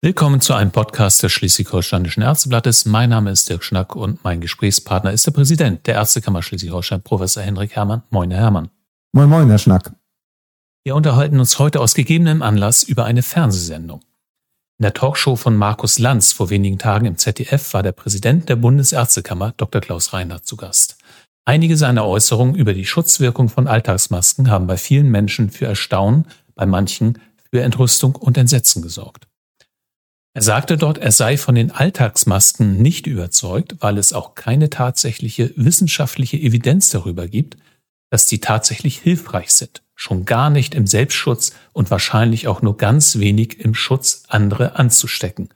Willkommen zu einem Podcast des Schleswig-Holsteinischen Ärzteblattes. Mein Name ist Dirk Schnack und mein Gesprächspartner ist der Präsident der Ärztekammer Schleswig-Holstein, Professor Henrik Hermann. Moin, Herr Hermann. Moin, moin, Herr Schnack. Wir unterhalten uns heute aus gegebenem Anlass über eine Fernsehsendung. In der Talkshow von Markus Lanz vor wenigen Tagen im ZDF war der Präsident der Bundesärztekammer, Dr. Klaus Reinhardt, zu Gast. Einige seiner Äußerungen über die Schutzwirkung von Alltagsmasken haben bei vielen Menschen für Erstaunen, bei manchen für Entrüstung und Entsetzen gesorgt. Er sagte dort, er sei von den Alltagsmasken nicht überzeugt, weil es auch keine tatsächliche wissenschaftliche Evidenz darüber gibt, dass sie tatsächlich hilfreich sind, schon gar nicht im Selbstschutz und wahrscheinlich auch nur ganz wenig im Schutz, andere anzustecken.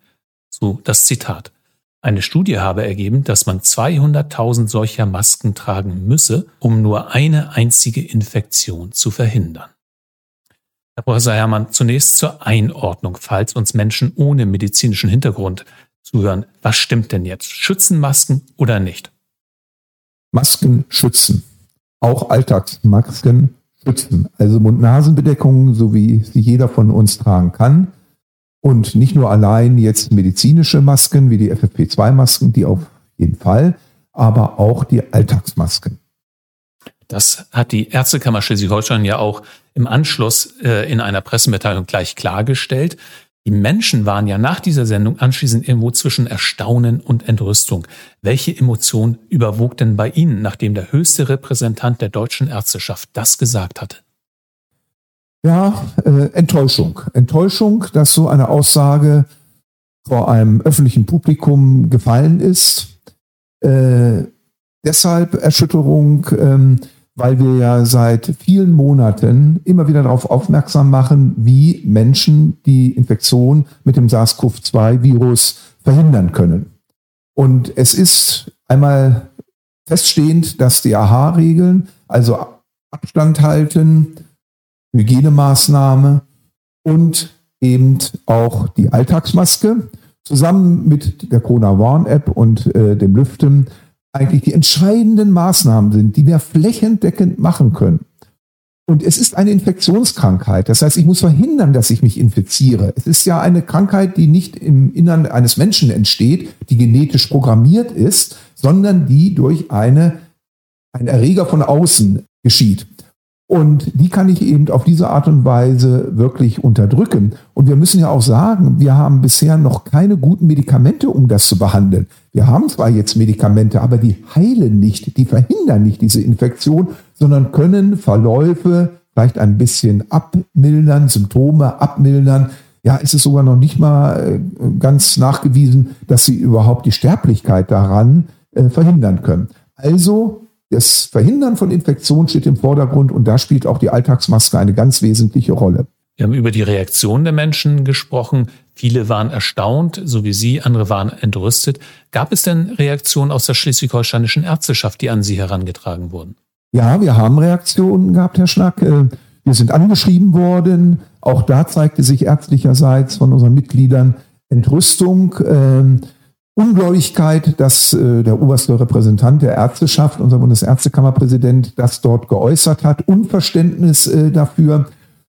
So das Zitat. Eine Studie habe ergeben, dass man 200.000 solcher Masken tragen müsse, um nur eine einzige Infektion zu verhindern. Herr Professor Herrmann, zunächst zur Einordnung, falls uns Menschen ohne medizinischen Hintergrund zuhören. Was stimmt denn jetzt? Schützen Masken oder nicht? Masken schützen. Auch Alltagsmasken schützen. Also Mund-Nasen-Bedeckungen, so wie sie jeder von uns tragen kann. Und nicht nur allein jetzt medizinische Masken wie die FFP2-Masken, die auf jeden Fall, aber auch die Alltagsmasken. Das hat die Ärztekammer Schleswig-Holstein ja auch im Anschluss äh, in einer Pressemitteilung gleich klargestellt. Die Menschen waren ja nach dieser Sendung anschließend irgendwo zwischen Erstaunen und Entrüstung. Welche Emotion überwog denn bei Ihnen, nachdem der höchste Repräsentant der deutschen Ärzteschaft das gesagt hatte? Ja, äh, Enttäuschung. Enttäuschung, dass so eine Aussage vor einem öffentlichen Publikum gefallen ist. Äh, deshalb Erschütterung, ähm, weil wir ja seit vielen Monaten immer wieder darauf aufmerksam machen, wie Menschen die Infektion mit dem SARS-CoV-2-Virus verhindern können. Und es ist einmal feststehend, dass die AHA-Regeln, also Abstand halten, Hygienemaßnahme und eben auch die Alltagsmaske zusammen mit der Corona Warn App und äh, dem Lüften eigentlich die entscheidenden Maßnahmen sind, die wir flächendeckend machen können. Und es ist eine Infektionskrankheit. Das heißt, ich muss verhindern, dass ich mich infiziere. Es ist ja eine Krankheit, die nicht im Innern eines Menschen entsteht, die genetisch programmiert ist, sondern die durch eine, einen Erreger von außen geschieht. Und die kann ich eben auf diese Art und Weise wirklich unterdrücken. Und wir müssen ja auch sagen, wir haben bisher noch keine guten Medikamente, um das zu behandeln. Wir haben zwar jetzt Medikamente, aber die heilen nicht, die verhindern nicht diese Infektion, sondern können Verläufe vielleicht ein bisschen abmildern, Symptome abmildern. Ja, es ist sogar noch nicht mal äh, ganz nachgewiesen, dass sie überhaupt die Sterblichkeit daran äh, verhindern können. Also das Verhindern von Infektionen steht im Vordergrund und da spielt auch die Alltagsmaske eine ganz wesentliche Rolle. Wir haben über die Reaktion der Menschen gesprochen. Viele waren erstaunt, so wie Sie, andere waren entrüstet. Gab es denn Reaktionen aus der schleswig-holsteinischen Ärzteschaft, die an Sie herangetragen wurden? Ja, wir haben Reaktionen gehabt, Herr Schnack. Äh, wir sind angeschrieben worden. Auch da zeigte sich ärztlicherseits von unseren Mitgliedern Entrüstung. Ungläubigkeit, dass äh, der oberste Repräsentant der Ärzteschaft, unser Bundesärztekammerpräsident, das dort geäußert hat. Unverständnis äh, dafür,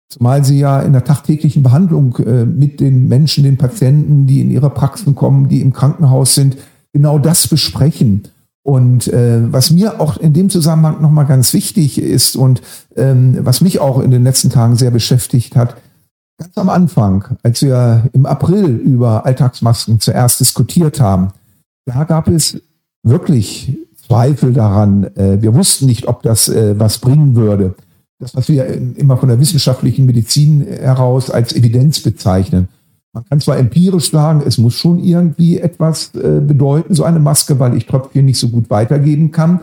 zumal sie ja in der tagtäglichen Behandlung äh, mit den Menschen, den Patienten, die in ihre Praxen kommen, die im Krankenhaus sind, genau das besprechen. Und äh, was mir auch in dem Zusammenhang nochmal ganz wichtig ist und ähm, was mich auch in den letzten Tagen sehr beschäftigt hat, Ganz am Anfang, als wir im April über Alltagsmasken zuerst diskutiert haben, da gab es wirklich Zweifel daran. Äh, wir wussten nicht, ob das äh, was bringen würde. Das, was wir immer von der wissenschaftlichen Medizin heraus als Evidenz bezeichnen. Man kann zwar empirisch sagen, es muss schon irgendwie etwas äh, bedeuten, so eine Maske, weil ich Tröpfchen nicht so gut weitergeben kann.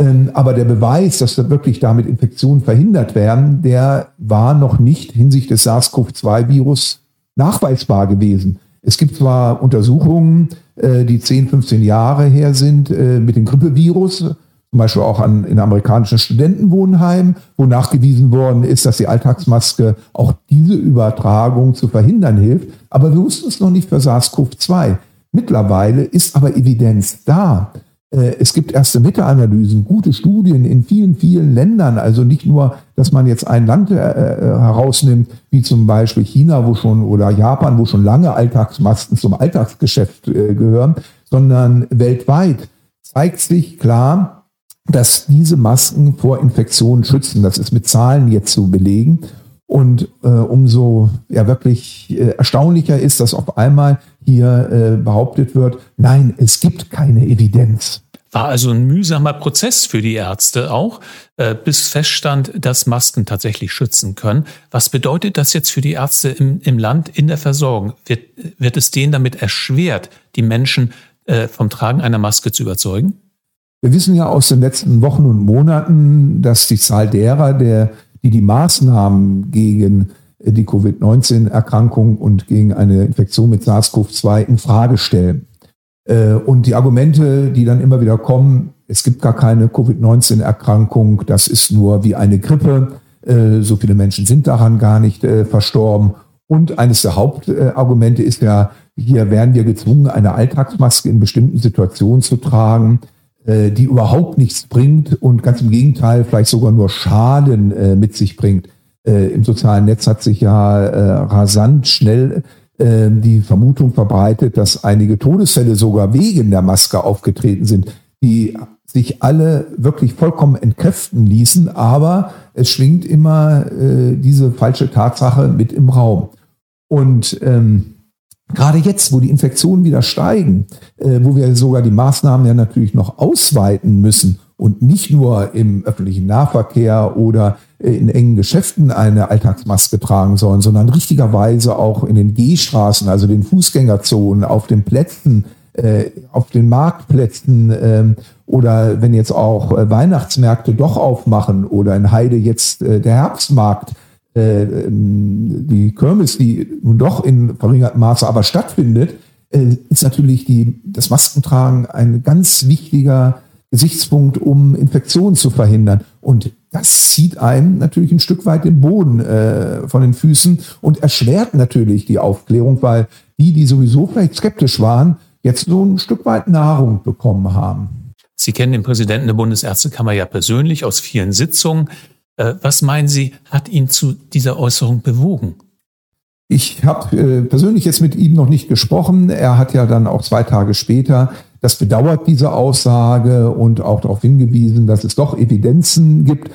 Ähm, aber der Beweis, dass da wirklich damit Infektionen verhindert werden, der war noch nicht hinsichtlich des SARS-CoV-2-Virus nachweisbar gewesen. Es gibt zwar Untersuchungen, äh, die 10, 15 Jahre her sind äh, mit dem Grippevirus, zum Beispiel auch an, in amerikanischen Studentenwohnheimen, wo nachgewiesen worden ist, dass die Alltagsmaske auch diese Übertragung zu verhindern hilft. Aber wir wussten es noch nicht für SARS-CoV-2. Mittlerweile ist aber Evidenz da, es gibt erste Meta-Analysen, gute Studien in vielen, vielen Ländern. Also nicht nur, dass man jetzt ein Land äh, äh, herausnimmt, wie zum Beispiel China, wo schon oder Japan, wo schon lange Alltagsmasken zum Alltagsgeschäft äh, gehören, sondern weltweit zeigt sich klar, dass diese Masken vor Infektionen schützen. Das ist mit Zahlen jetzt zu belegen. Und äh, umso ja wirklich äh, erstaunlicher ist, dass auf einmal hier äh, behauptet wird, nein, es gibt keine Evidenz. War also ein mühsamer Prozess für die Ärzte auch, äh, bis feststand, dass Masken tatsächlich schützen können. Was bedeutet das jetzt für die Ärzte im, im Land in der Versorgung? Wird, wird es denen damit erschwert, die Menschen äh, vom Tragen einer Maske zu überzeugen? Wir wissen ja aus den letzten Wochen und Monaten, dass die Zahl derer, der die die Maßnahmen gegen die Covid-19-Erkrankung und gegen eine Infektion mit SARS-CoV-2 in Frage stellen. Äh, und die Argumente, die dann immer wieder kommen, es gibt gar keine Covid-19-Erkrankung, das ist nur wie eine Grippe, äh, so viele Menschen sind daran gar nicht äh, verstorben. Und eines der Hauptargumente ist ja, hier werden wir gezwungen, eine Alltagsmaske in bestimmten Situationen zu tragen. Äh, die überhaupt nichts bringt und ganz im Gegenteil vielleicht sogar nur Schaden äh, mit sich bringt. Äh, Im sozialen Netz hat sich ja äh, rasant schnell äh, die Vermutung verbreitet, dass einige Todesfälle sogar wegen der Maske aufgetreten sind, die sich alle wirklich vollkommen entkräften ließen, aber es schwingt immer äh, diese falsche Tatsache mit im Raum. Und ähm, Gerade jetzt, wo die Infektionen wieder steigen, äh, wo wir sogar die Maßnahmen ja natürlich noch ausweiten müssen und nicht nur im öffentlichen Nahverkehr oder äh, in engen Geschäften eine Alltagsmaske tragen sollen, sondern richtigerweise auch in den Gehstraßen, also den Fußgängerzonen, auf den Plätzen, äh, auf den Marktplätzen ähm, oder wenn jetzt auch äh, Weihnachtsmärkte doch aufmachen oder in Heide jetzt äh, der Herbstmarkt äh, die Kirmes, die nun doch in verringertem Maße aber stattfindet, äh, ist natürlich die, das Maskentragen ein ganz wichtiger Gesichtspunkt, um Infektionen zu verhindern. Und das zieht einem natürlich ein Stück weit den Boden äh, von den Füßen und erschwert natürlich die Aufklärung, weil die, die sowieso vielleicht skeptisch waren, jetzt so ein Stück weit Nahrung bekommen haben. Sie kennen den Präsidenten der Bundesärztekammer ja persönlich aus vielen Sitzungen. Äh, was meinen Sie, hat ihn zu dieser Äußerung bewogen? Ich habe äh, persönlich jetzt mit ihm noch nicht gesprochen. Er hat ja dann auch zwei Tage später das bedauert, diese Aussage, und auch darauf hingewiesen, dass es doch Evidenzen gibt.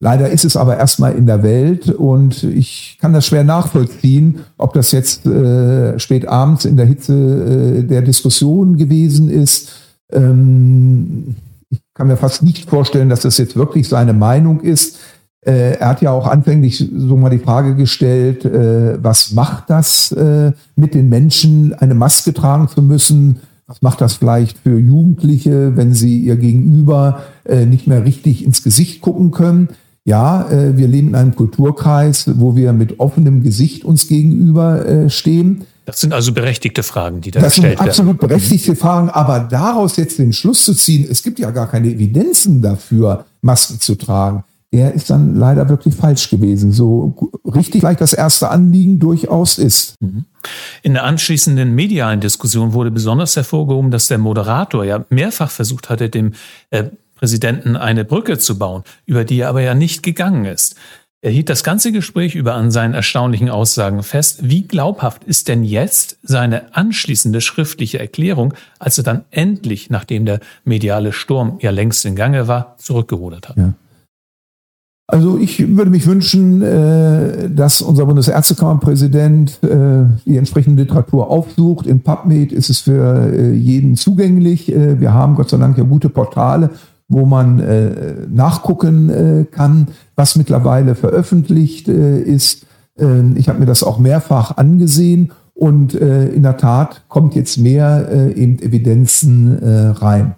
Leider ist es aber erstmal in der Welt und ich kann das schwer nachvollziehen, ob das jetzt äh, spät abends in der Hitze äh, der Diskussion gewesen ist. Ähm, ich kann mir fast nicht vorstellen, dass das jetzt wirklich seine Meinung ist. Äh, er hat ja auch anfänglich so mal die Frage gestellt, äh, was macht das äh, mit den Menschen, eine Maske tragen zu müssen? Was macht das vielleicht für Jugendliche, wenn sie ihr Gegenüber nicht mehr richtig ins Gesicht gucken können? Ja, wir leben in einem Kulturkreis, wo wir mit offenem Gesicht uns gegenüber stehen. Das sind also berechtigte Fragen, die da das gestellt werden. Das sind absolut berechtigte Fragen, aber daraus jetzt den Schluss zu ziehen, es gibt ja gar keine Evidenzen dafür, Masken zu tragen der ist dann leider wirklich falsch gewesen. So richtig vielleicht das erste Anliegen durchaus ist. Mhm. In der anschließenden medialen Diskussion wurde besonders hervorgehoben, dass der Moderator ja mehrfach versucht hatte, dem äh, Präsidenten eine Brücke zu bauen, über die er aber ja nicht gegangen ist. Er hielt das ganze Gespräch über an seinen erstaunlichen Aussagen fest. Wie glaubhaft ist denn jetzt seine anschließende schriftliche Erklärung, als er dann endlich, nachdem der mediale Sturm ja längst in Gange war, zurückgerudert hat? Ja. Also ich würde mich wünschen, äh, dass unser Bundesärztekammerpräsident äh, die entsprechende Literatur aufsucht. In PubMed ist es für äh, jeden zugänglich. Wir haben Gott sei Dank ja gute Portale, wo man nachgucken kann, was mittlerweile veröffentlicht ist. Ich habe mir das auch mehrfach angesehen und in der Tat kommt jetzt mehr eben Evidenzen rein.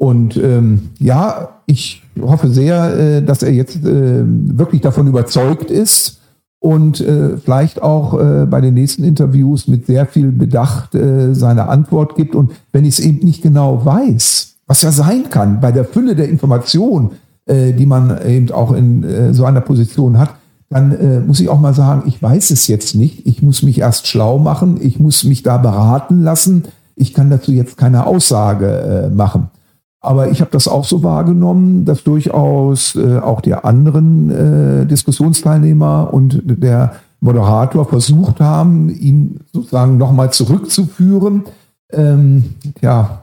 Und ähm, ja, ich hoffe sehr, äh, dass er jetzt äh, wirklich davon überzeugt ist und äh, vielleicht auch äh, bei den nächsten Interviews mit sehr viel Bedacht äh, seine Antwort gibt. Und wenn ich es eben nicht genau weiß, was ja sein kann bei der Fülle der Informationen, äh, die man eben auch in äh, so einer Position hat, dann äh, muss ich auch mal sagen, ich weiß es jetzt nicht. Ich muss mich erst schlau machen. Ich muss mich da beraten lassen. Ich kann dazu jetzt keine Aussage äh, machen. Aber ich habe das auch so wahrgenommen, dass durchaus äh, auch die anderen äh, Diskussionsteilnehmer und der Moderator versucht haben, ihn sozusagen nochmal zurückzuführen. Ähm, ja,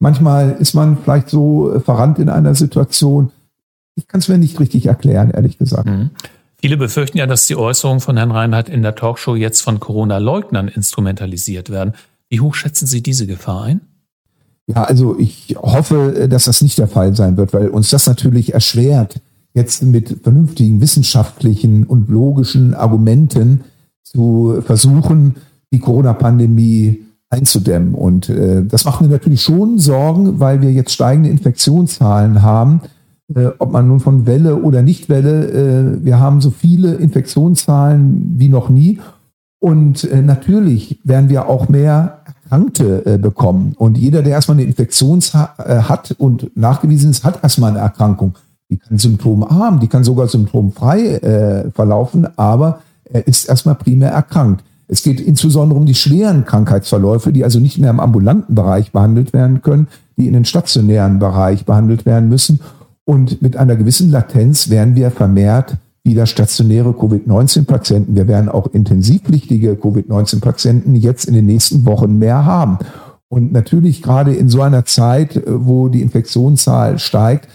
manchmal ist man vielleicht so verrannt in einer Situation. Ich kann es mir nicht richtig erklären, ehrlich gesagt. Mhm. Viele befürchten ja, dass die Äußerungen von Herrn Reinhardt in der Talkshow jetzt von Corona-Leugnern instrumentalisiert werden. Wie hoch schätzen Sie diese Gefahr ein? Ja, also ich hoffe, dass das nicht der Fall sein wird, weil uns das natürlich erschwert, jetzt mit vernünftigen wissenschaftlichen und logischen Argumenten zu versuchen, die Corona-Pandemie einzudämmen. Und äh, das macht mir natürlich schon Sorgen, weil wir jetzt steigende Infektionszahlen haben, äh, ob man nun von Welle oder Nichtwelle, äh, wir haben so viele Infektionszahlen wie noch nie. Und äh, natürlich werden wir auch mehr Erkrankte äh, bekommen. Und jeder, der erstmal eine Infektion äh, hat und nachgewiesen ist, hat erstmal eine Erkrankung. Die kann symptomarm, die kann sogar symptomfrei äh, verlaufen, aber er ist erstmal primär erkrankt. Es geht insbesondere um die schweren Krankheitsverläufe, die also nicht mehr im ambulanten Bereich behandelt werden können, die in den stationären Bereich behandelt werden müssen. Und mit einer gewissen Latenz werden wir vermehrt wieder stationäre Covid-19-Patienten. Wir werden auch intensivpflichtige Covid-19-Patienten jetzt in den nächsten Wochen mehr haben. Und natürlich gerade in so einer Zeit, äh, wo die Infektionszahl steigt,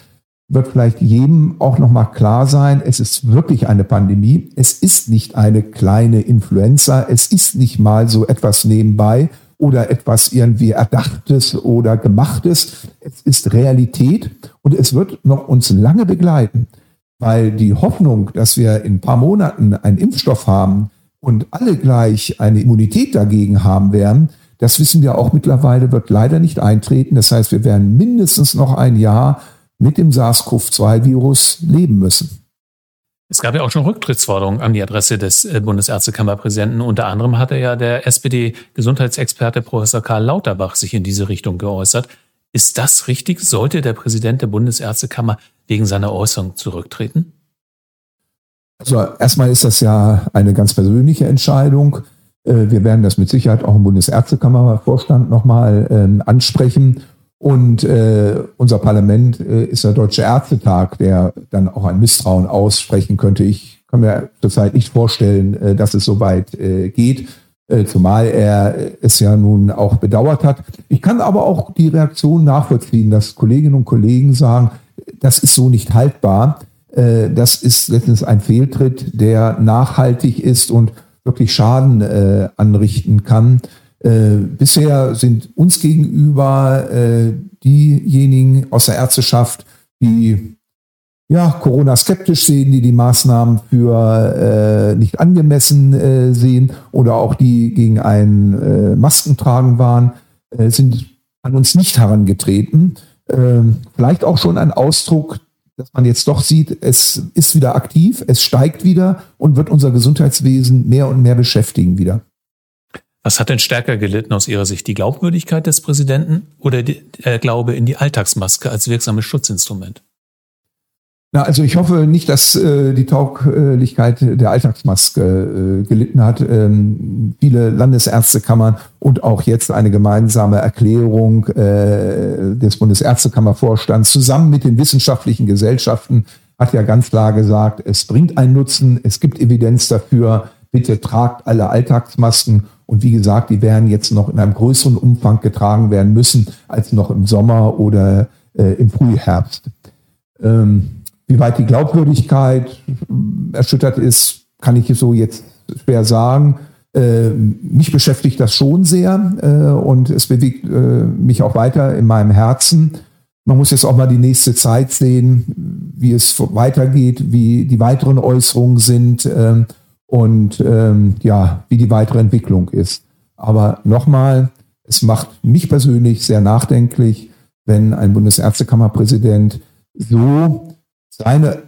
wird vielleicht jedem auch nochmal klar sein, es ist wirklich eine Pandemie. Es ist nicht eine kleine Influenza. Es ist nicht mal so etwas nebenbei oder etwas irgendwie Erdachtes oder Gemachtes. Es ist Realität und es wird noch uns lange begleiten. Weil die Hoffnung, dass wir in ein paar Monaten einen Impfstoff haben und alle gleich eine Immunität dagegen haben werden, das wissen wir auch mittlerweile, wird leider nicht eintreten. Das heißt, wir werden mindestens noch ein Jahr mit dem SARS-CoV-2-Virus leben müssen. Es gab ja auch schon Rücktrittsforderungen an die Adresse des äh, Bundesärztekammerpräsidenten. Unter anderem hatte ja der SPD-Gesundheitsexperte Professor Karl Lauterbach sich in diese Richtung geäußert. Ist das richtig? Sollte der Präsident der Bundesärztekammer wegen seiner Äußerung zurücktreten? Also erstmal ist das ja eine ganz persönliche Entscheidung. Äh, wir werden das mit Sicherheit auch im Bundesärztekammervorstand nochmal ähm, ansprechen. Und äh, unser Parlament äh, ist der Deutsche Ärztetag, der dann auch ein Misstrauen aussprechen könnte. Ich kann mir zurzeit nicht vorstellen, dass es so weit geht, zumal er es ja nun auch bedauert hat. Ich kann aber auch die Reaktion nachvollziehen, dass Kolleginnen und Kollegen sagen, das ist so nicht haltbar. Äh, das ist letztens ein Fehltritt, der nachhaltig ist und wirklich Schaden äh, anrichten kann. Äh, bisher sind uns gegenüber äh, diejenigen aus der Ärzteschaft, die ja, Corona skeptisch sehen, die die Maßnahmen für äh, nicht angemessen äh, sehen oder auch die gegen ein äh, Maskentragen waren, äh, sind an uns nicht herangetreten. Ähm, vielleicht auch schon ein Ausdruck, dass man jetzt doch sieht, es ist wieder aktiv, es steigt wieder und wird unser Gesundheitswesen mehr und mehr beschäftigen wieder. Was hat denn stärker gelitten aus Ihrer Sicht? Die Glaubwürdigkeit des Präsidenten oder der Glaube in die Alltagsmaske als wirksames Schutzinstrument? Na, also ich hoffe nicht, dass äh, die Tauglichkeit der Alltagsmaske äh, gelitten hat. Ähm, viele Landesärztekammern und auch jetzt eine gemeinsame Erklärung äh, des Bundesärztekammervorstands zusammen mit den wissenschaftlichen Gesellschaften hat ja ganz klar gesagt, es bringt einen Nutzen, es gibt Evidenz dafür, bitte tragt alle Alltagsmasken. Und wie gesagt, die werden jetzt noch in einem größeren Umfang getragen werden müssen als noch im Sommer oder äh, im Frühherbst. Ähm, wie weit die Glaubwürdigkeit erschüttert ist, kann ich so jetzt schwer sagen. Äh, mich beschäftigt das schon sehr äh, und es bewegt äh, mich auch weiter in meinem Herzen. Man muss jetzt auch mal die nächste Zeit sehen, wie es weitergeht, wie die weiteren Äußerungen sind ähm, und ähm, ja, wie die weitere Entwicklung ist. Aber nochmal, es macht mich persönlich sehr nachdenklich, wenn ein Bundesärztekammerpräsident so seine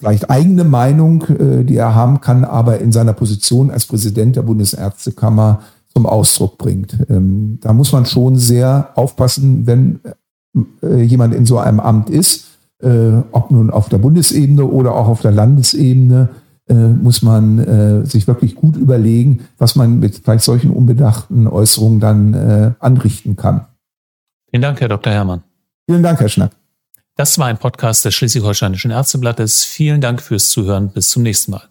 vielleicht eigene Meinung, äh, die er haben kann, aber in seiner Position als Präsident der Bundesärztekammer zum Ausdruck bringt. Ähm, da muss man schon sehr aufpassen, wenn äh, jemand in so einem Amt ist, äh, ob nun auf der Bundesebene oder auch auf der Landesebene, muss man sich wirklich gut überlegen, was man mit vielleicht solchen unbedachten Äußerungen dann anrichten kann. Vielen Dank, Herr Dr. Herrmann. Vielen Dank, Herr Schnack. Das war ein Podcast des Schleswig-Holsteinischen Ärzteblattes. Vielen Dank fürs Zuhören. Bis zum nächsten Mal.